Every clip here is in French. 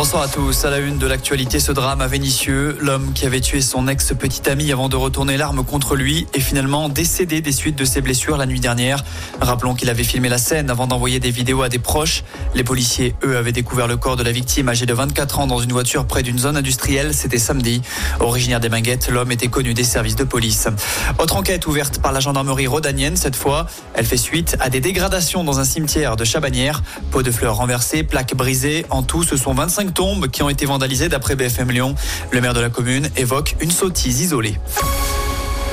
Bonsoir à tous. À la une de l'actualité, ce drame à Vénissieux. L'homme qui avait tué son ex-petite amie avant de retourner l'arme contre lui est finalement décédé des suites de ses blessures la nuit dernière. Rappelons qu'il avait filmé la scène avant d'envoyer des vidéos à des proches. Les policiers, eux, avaient découvert le corps de la victime âgée de 24 ans dans une voiture près d'une zone industrielle. C'était samedi. Originaire des Minguettes, l'homme était connu des services de police. Autre enquête ouverte par la gendarmerie rhodanienne cette fois. Elle fait suite à des dégradations dans un cimetière de Chabanières. Pots de fleurs renversées, plaques brisées. En tout, ce sont 25 tombes qui ont été vandalisées d'après BFM Lyon. Le maire de la commune évoque une sottise isolée.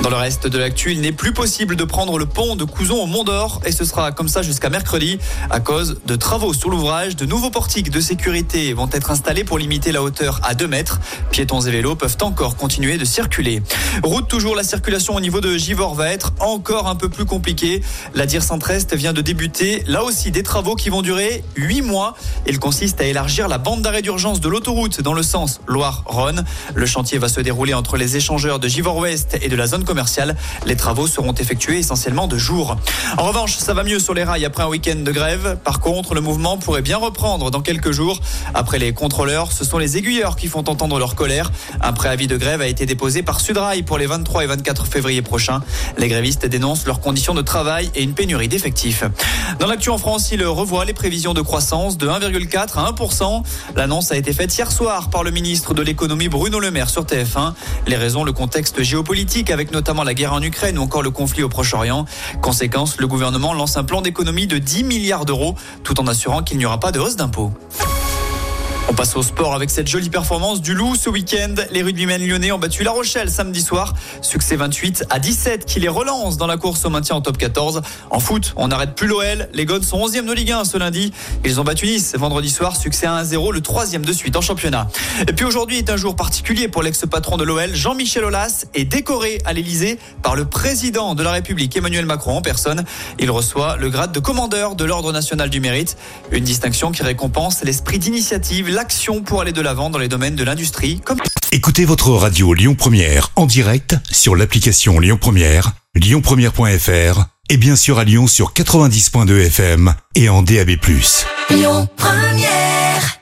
Dans le reste de l'actu, il n'est plus possible de prendre le pont de Couzon au Mont d'Or et ce sera comme ça jusqu'à mercredi à cause de travaux sur l'ouvrage. De nouveaux portiques de sécurité vont être installés pour limiter la hauteur à 2 mètres. Piétons et vélos peuvent encore continuer de circuler. Route toujours, la circulation au niveau de Givor va être encore un peu plus compliquée. La dire Centre-Est vient de débuter. Là aussi, des travaux qui vont durer 8 mois. Il consiste à élargir la bande d'arrêt d'urgence de l'autoroute dans le sens Loire-Rhône. Le chantier va se dérouler entre les échangeurs de Givor-Ouest et de la zone commerciale. Les travaux seront effectués essentiellement de jour. En revanche, ça va mieux sur les rails après un week-end de grève. Par contre, le mouvement pourrait bien reprendre dans quelques jours. Après les contrôleurs, ce sont les aiguilleurs qui font entendre leur colère. Un préavis de grève a été déposé par Sudrail pour les 23 et 24 février prochains. Les grévistes dénoncent leurs conditions de travail et une pénurie d'effectifs. Dans l'actu en France, il revoit les prévisions de croissance de 1,4 à 1%. L'annonce a été faite hier soir par le ministre de l'économie Bruno Le Maire sur TF1. Les raisons, le contexte géopolitique avec notamment la guerre en Ukraine ou encore le conflit au Proche-Orient. Conséquence, le gouvernement lance un plan d'économie de 10 milliards d'euros tout en assurant qu'il n'y aura pas de hausse d'impôts. On passe au sport avec cette jolie performance du Loup ce week-end. Les rugbymen lyonnais ont battu La Rochelle samedi soir. Succès 28 à 17 qui les relance dans la course au maintien en top 14. En foot, on n'arrête plus l'OL. Les Gones sont 11e de Ligue 1 ce lundi. Ils ont battu Nice vendredi soir. Succès à 1-0, le troisième de suite en championnat. Et puis aujourd'hui est un jour particulier pour l'ex-patron de l'OL, Jean-Michel Aulas, est décoré à l'Elysée par le président de la République, Emmanuel Macron en personne. Il reçoit le grade de commandeur de l'Ordre national du mérite. Une distinction qui récompense l'esprit d'initiative, l'action pour aller de l'avant dans les domaines de l'industrie comme Écoutez votre radio Lyon Première en direct sur l'application Lyon Première, lyonpremière.fr et bien sûr à Lyon sur 90.2 FM et en DAB+. Lyon Première